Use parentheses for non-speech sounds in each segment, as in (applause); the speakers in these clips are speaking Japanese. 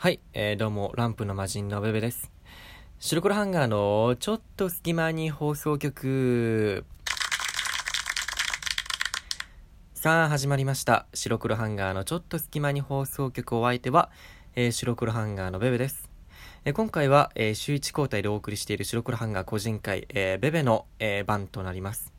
はい、えー、どうも、ランプの魔人のベベです。白黒ハンガーのちょっと隙間に放送局。さあ、始まりました。白黒ハンガーのちょっと隙間に放送局お相手は、えー、白黒ハンガーのベベです。えー、今回は、えー、週1交代でお送りしている白黒ハンガー個人会、えー、ベベの、えー、番となります。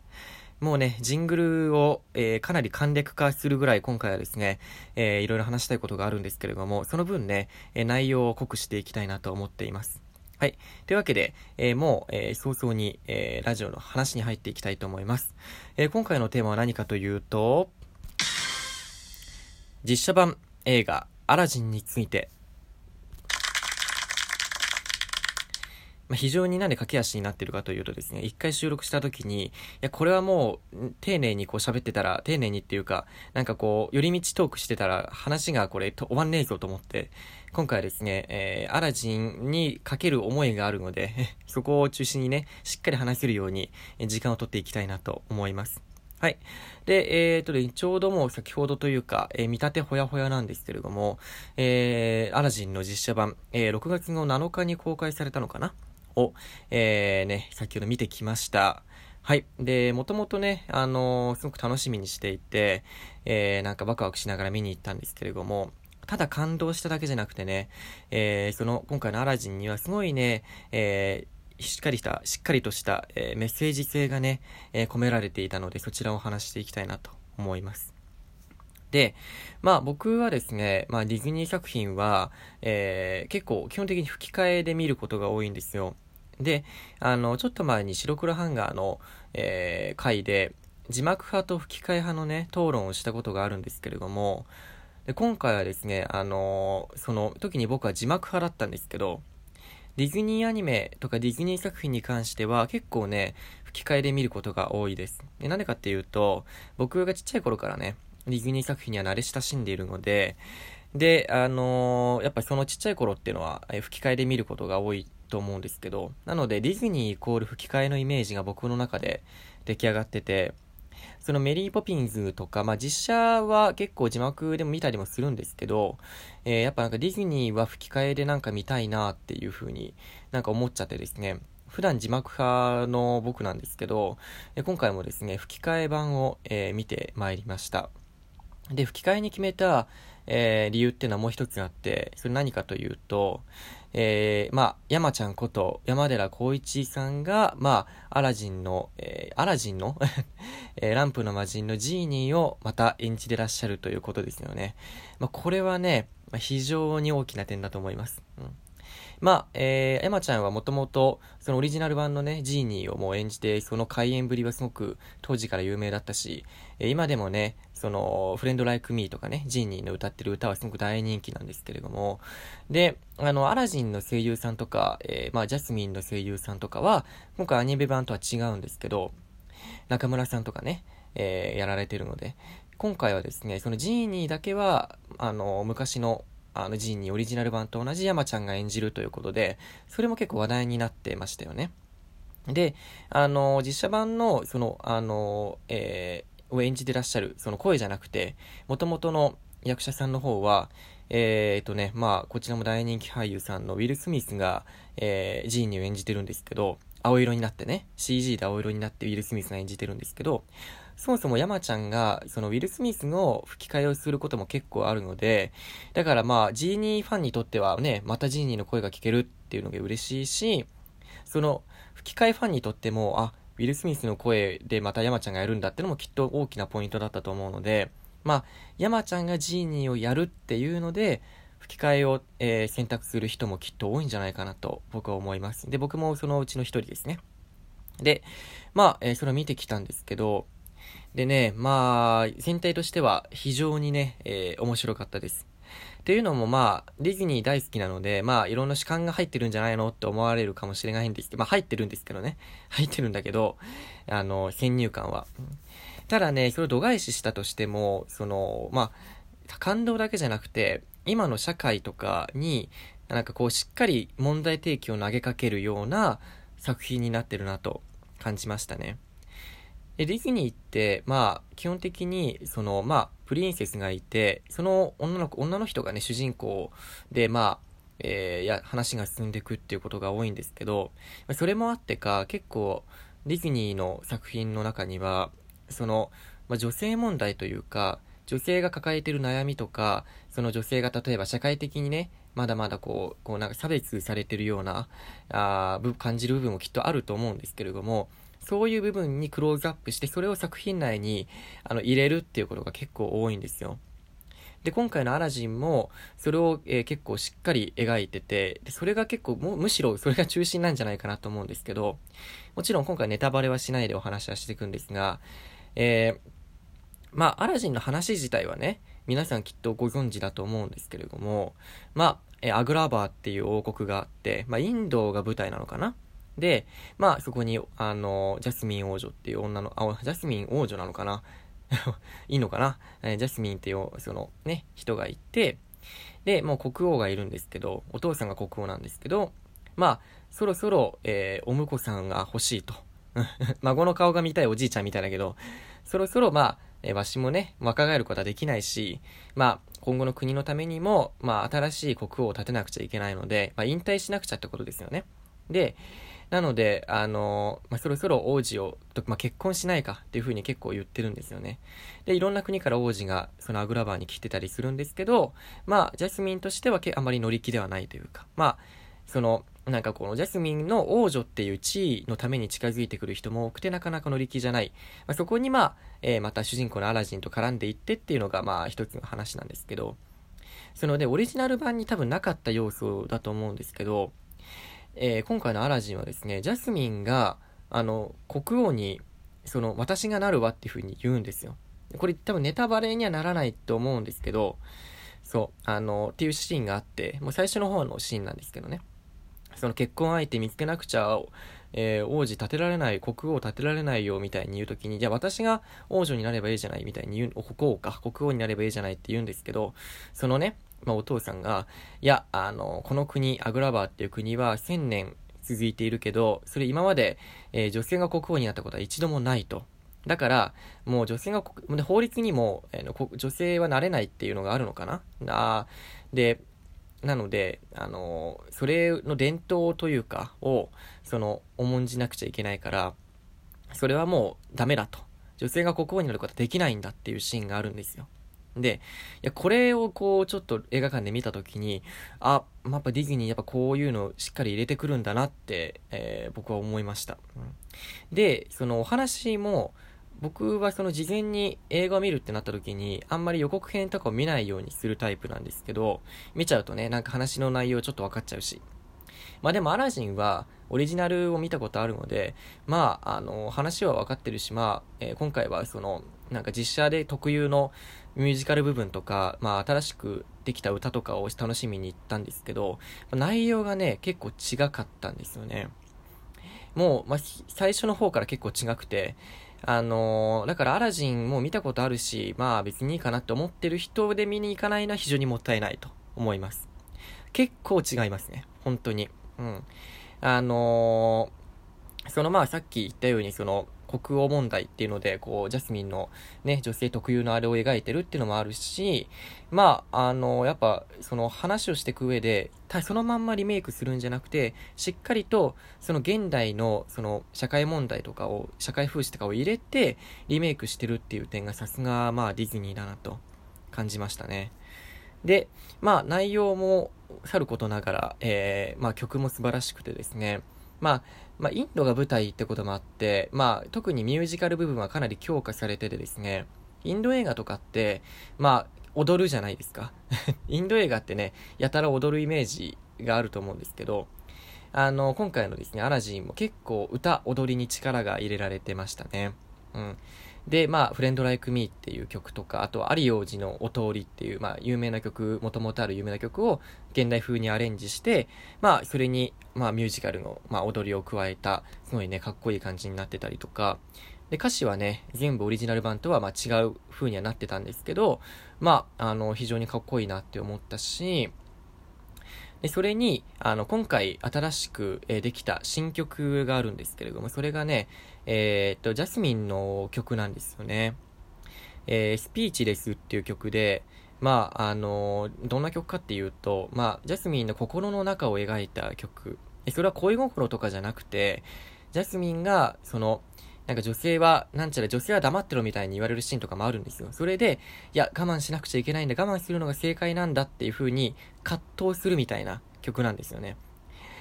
もうね、ジングルを、えー、かなり簡略化するぐらい今回はですね、えー、いろいろ話したいことがあるんですけれども、その分ね、えー、内容を濃くしていきたいなと思っています。はい。というわけで、えー、もう、えー、早々に、えー、ラジオの話に入っていきたいと思います。えー、今回のテーマは何かというと、実写版映画アラジンについてまあ、非常になんで駆け足になってるかというとですね、一回収録した時に、いや、これはもう、丁寧にこう喋ってたら、丁寧にっていうか、なんかこう、寄り道トークしてたら、話がこれ、終わんねえぞと思って、今回はですね、えー、アラジンにかける思いがあるので、(laughs) そこを中心にね、しっかり話せるように、時間をとっていきたいなと思います。はい。で、えー、とね、ちょうどもう先ほどというか、えー、見立てほやほやなんですけれども、えー、アラジンの実写版、えー、6月の7日に公開されたのかなを、えー、ね、先ほど見てきました。はい。で、もともとね、あのー、すごく楽しみにしていて、えー、なんかワクワクしながら見に行ったんですけれども、ただ感動しただけじゃなくてね、えー、その、今回のアラジンにはすごいね、えー、しっかりした、しっかりとした、えー、メッセージ性がね、えー、込められていたので、そちらを話していきたいなと思います。で、まあ僕はですね、まあディズニー作品は、えー、結構基本的に吹き替えで見ることが多いんですよ。で、あの、ちょっと前に白黒ハンガーの、えー、回で、字幕派と吹き替え派のね、討論をしたことがあるんですけれども、で今回はですね、あのその時に僕は字幕派だったんですけど、ディズニーアニメとかディズニー作品に関しては結構ね、吹き替えで見ることが多いです。で、なんでかっていうと、僕がちっちゃい頃からね、ディズニー作品には慣れ親しんでいるので、で、あのー、やっぱそのちっちゃい頃っていうのは、え吹き替えで見ることが多いと思うんですけど、なのでディズニーイコール吹き替えのイメージが僕の中で出来上がってて、そのメリーポピンズとか、まあ実写は結構字幕でも見たりもするんですけど、えー、やっぱなんかディズニーは吹き替えでなんか見たいなっていう風になんか思っちゃってですね、普段字幕派の僕なんですけど、今回もですね、吹き替え版を、えー、見てまいりました。で、吹き替えに決めた、えー、理由っていうのはもう一つあって、それ何かというと、えー、まあ、山ちゃんこと山寺宏一さんが、まあ、アラジンの、えー、アラジンの (laughs) えー、ランプの魔人のジーニーをまた演じてらっしゃるということですよね。まあ、これはね、まあ、非常に大きな点だと思います。うんまあ、えー、エマちゃんはもともと、そのオリジナル版のね、ジーニーをもう演じて、その開演ぶりはすごく当時から有名だったし、えー、今でもね、その、フレンドライクミーとかね、ジーニーの歌ってる歌はすごく大人気なんですけれども、で、あの、アラジンの声優さんとか、えー、まあ、ジャスミンの声優さんとかは、今回アニメ版とは違うんですけど、中村さんとかね、えー、やられてるので、今回はですね、そのジーニーだけは、あの、昔のあのジーニーオリジナル版と同じ山ちゃんが演じるということで、それも結構話題になってましたよね。で、あの、実写版の、その、あの、えー、を演じてらっしゃる、その声じゃなくて、元々の役者さんの方は、えー、っとね、まあ、こちらも大人気俳優さんのウィル・スミスが、えー、ジーニーを演じてるんですけど、青色になってね、CG で青色になってウィル・スミスが演じてるんですけど、そもそも山ちゃんが、そのウィル・スミスの吹き替えをすることも結構あるので、だからまあ、ジーニーファンにとってはね、またジーニーの声が聞けるっていうのが嬉しいし、その、吹き替えファンにとっても、あ、ウィル・スミスの声でまた山ちゃんがやるんだってのもきっと大きなポイントだったと思うので、まあ、山ちゃんがジーニーをやるっていうので、吹き替えを、えー、選択する人もきっと多いんじゃないかなと僕は思います。で、僕もそのうちの一人ですね。で、まあ、えー、それを見てきたんですけど、でね、まあ、全体としては非常にね、えー、面白かったです。っていうのもまあ、ディズニー大好きなので、まあ、いろんな主観が入ってるんじゃないの？って思われるかもしれないんですけど、まあ、入ってるんですけどね。(laughs) 入ってるんだけど、あの、先入観は。ただね、それを度外視したとしても、その、まあ、感動だけじゃなくて、今の社会とかに、なんかこう、しっかり問題提起を投げかけるような作品になってるなと感じましたね。で、ディズニーって、まあ、基本的に、その、まあ、プリンセスがいて、その女の子、女の人がね、主人公で、まえー、や、話が進んでいくっていうことが多いんですけど、それもあってか、結構、ディズニーの作品の中には、その、まあ、女性問題というか、女性が抱えてる悩みとか、その女性が例えば社会的にね、まだまだこう、こうなんか差別されてるような、あ感じる部分もきっとあると思うんですけれども、そういう部分にクローズアップして、それを作品内にあの入れるっていうことが結構多いんですよ。で、今回のアラジンも、それを、えー、結構しっかり描いてて、で、それが結構、もむしろそれが中心なんじゃないかなと思うんですけど、もちろん今回ネタバレはしないでお話はしていくんですが、えー、まあ、アラジンの話自体はね、皆さんきっとご存知だと思うんですけれども、まあ、えー、アグラバーっていう王国があって、まあ、インドが舞台なのかなで、まあ、そこに、あの、ジャスミン王女っていう女の、あ、ジャスミン王女なのかな？(laughs) いいのかな、えー、ジャスミンっていう、そのね、人がいて、で、もう国王がいるんですけど、お父さんが国王なんですけど、まあ、そろそろ、えー、お婿さんが欲しいと。(laughs) 孫の顔が見たいおじいちゃんみたいだけど、そろそろまあ、えー、わしもね、若返ることはできないし、まあ、今後の国のためにも、まあ、新しい国王を立てなくちゃいけないので、まあ、引退しなくちゃってことですよね。で、なので、あの、まあ、そろそろ王子を、まあ、結婚しないかっていうふうに結構言ってるんですよね。で、いろんな国から王子がそのアグラバーに来てたりするんですけど、まあ、ジャスミンとしてはあまり乗り気ではないというか、まあ、その、なんかこのジャスミンの王女っていう地位のために近づいてくる人も多くてなかなか乗り気じゃない。まあ、そこにまあ、えー、また主人公のアラジンと絡んでいってっていうのがまあ一つの話なんですけど、そので、オリジナル版に多分なかった要素だと思うんですけど、えー、今回のアラジンはですね、ジャスミンが、あの、国王に、その、私がなるわっていうふうに言うんですよ。これ多分ネタバレにはならないと思うんですけど、そう、あの、っていうシーンがあって、もう最初の方のシーンなんですけどね。その結婚相手見つけなくちゃ、えー、王子立てられない、国王立てられないよみたいに言うときに、じゃあ私が王女になればいいじゃないみたいに言う、国王か、国王になればいいじゃないって言うんですけど、そのね、まあ、お父さんが、いや、あの、この国、アグラバーっていう国は1000年続いているけど、それ今まで、えー、女性が国王になったことは一度もないと。だから、もう女性が、法律にも、えー、女性はなれないっていうのがあるのかな？あで、なので、あのそれの伝統というか、を、その、重んじなくちゃいけないから、それはもうダメだと。女性が国王になることはできないんだっていうシーンがあるんですよ。で、いや、これをこう、ちょっと映画館で見たときに、あ、やっぱディズニーやっぱこういうのをしっかり入れてくるんだなって、えー、僕は思いました。で、そのお話も、僕はその事前に映画を見るってなった時に、あんまり予告編とかを見ないようにするタイプなんですけど、見ちゃうとね、なんか話の内容ちょっと分かっちゃうし。まあでもアラジンはオリジナルを見たことあるので、まあ、あの、話は分かってるし、まあ、えー、今回はその、なんか実写で特有のミュージカル部分とか、まあ新しくできた歌とかを楽しみに行ったんですけど、内容がね、結構違かったんですよね。もう、まあ、最初の方から結構違くて、あのー、だからアラジンも見たことあるし、まあ別にいいかなって思ってる人で見に行かないのは非常にもったいないと思います。結構違いますね。本当に。うん。あのー、そのまあさっき言ったようにその、国王問題っていうので、こう、ジャスミンのね、女性特有のあれを描いてるっていうのもあるし、まあ、あの、やっぱ、その話をしていく上で、そのまんまリメイクするんじゃなくて、しっかりと、その現代の、その、社会問題とかを、社会風刺とかを入れて、リメイクしてるっていう点がさすが、まあ、ディズニーだなと感じましたね。で、まあ、内容もさることながら、えー、まあ、曲も素晴らしくてですね、まあ、まあ、インドが舞台ってこともあって、まあ、特にミュージカル部分はかなり強化されててですね、インド映画とかって、まあ、踊るじゃないですか。(laughs) インド映画ってね、やたら踊るイメージがあると思うんですけど、あの、今回のですね、アラジンも結構歌、踊りに力が入れられてましたね。うん。で、まあ、フレンドライクミーっていう曲とか、あと、有王子のお通りっていう、まあ、有名な曲、もともとある有名な曲を現代風にアレンジして、まあ、それに、まあ、ミュージカルの、まあ、踊りを加えた、すごいね、かっこいい感じになってたりとか、で、歌詞はね、全部オリジナル版とは、まあ、違う風にはなってたんですけど、まあ、あの、非常にかっこいいなって思ったし、で、それに、あの、今回新しく、えできた新曲があるんですけれども、それがね、えー、っと、ジャスミンの曲なんですよね。えー、スピーチレスっていう曲で、まあ、あの、どんな曲かっていうと、まあ、ジャスミンの心の中を描いた曲。それは恋心とかじゃなくて、ジャスミンが、その、なんか女性は、なんちゃら女性は黙ってろみたいに言われるシーンとかもあるんですよ。それで、いや、我慢しなくちゃいけないんだ、我慢するのが正解なんだっていう風に葛藤するみたいな曲なんですよね。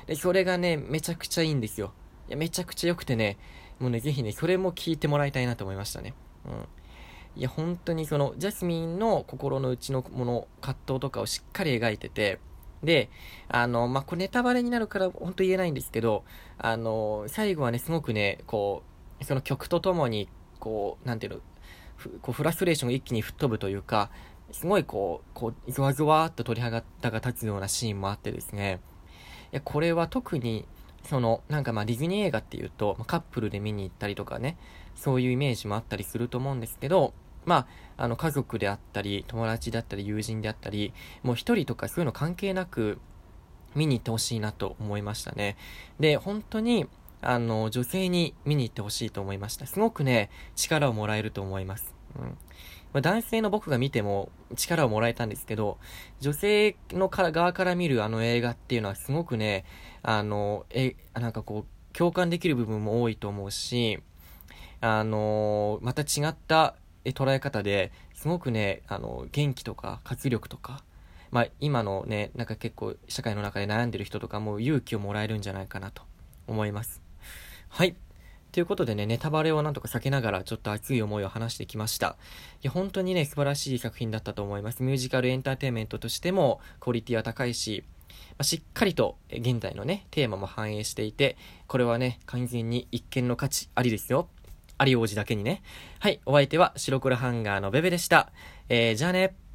で、それがね、めちゃくちゃいいんですよ。いや、めちゃくちゃ良くてね、もうね、ぜひね、それも聞いてもらいたいなと思いましたね。うん。いや、本当にその、ジャスミンの心の内のもの、葛藤とかをしっかり描いてて、で、あの、まあ、これネタバレになるから本当言えないんですけど、あの、最後はね、すごくね、こう、その曲とともに、こう、なんていうの、こうフラストレーションが一気に吹っ飛ぶというか、すごいこう、こう、ゾワゾワっと鳥肌が立つようなシーンもあってですね、いや、これは特に、その、なんかまあディズニー映画っていうと、カップルで見に行ったりとかね、そういうイメージもあったりすると思うんですけど、まあ、あの、家族であったり、友達だったり、友人であったり、もう一人とかそういうの関係なく、見に行ってほしいなと思いましたね。で、本当に、あの、女性に見に行ってほしいと思いました。すごくね、力をもらえると思います。うん。まあ、男性の僕が見ても力をもらえたんですけど、女性のか側から見るあの映画っていうのはすごくね、あの、え、なんかこう、共感できる部分も多いと思うし、あのまた違った捉え方ですごくね、あの、元気とか活力とか、まあ今のね、なんか結構社会の中で悩んでる人とかも勇気をもらえるんじゃないかなと思います。はい。ということでね、ネタバレをなんとか避けながらちょっと熱い思いを話してきました。いや、本当にね、素晴らしい作品だったと思います。ミュージカルエンターテインメントとしてもクオリティは高いし、まあ、しっかりと現在のね、テーマも反映していて、これはね、完全に一見の価値ありですよ。有王子だけにね。はい、お相手は白黒ハンガーのベベでした。えー、じゃあね。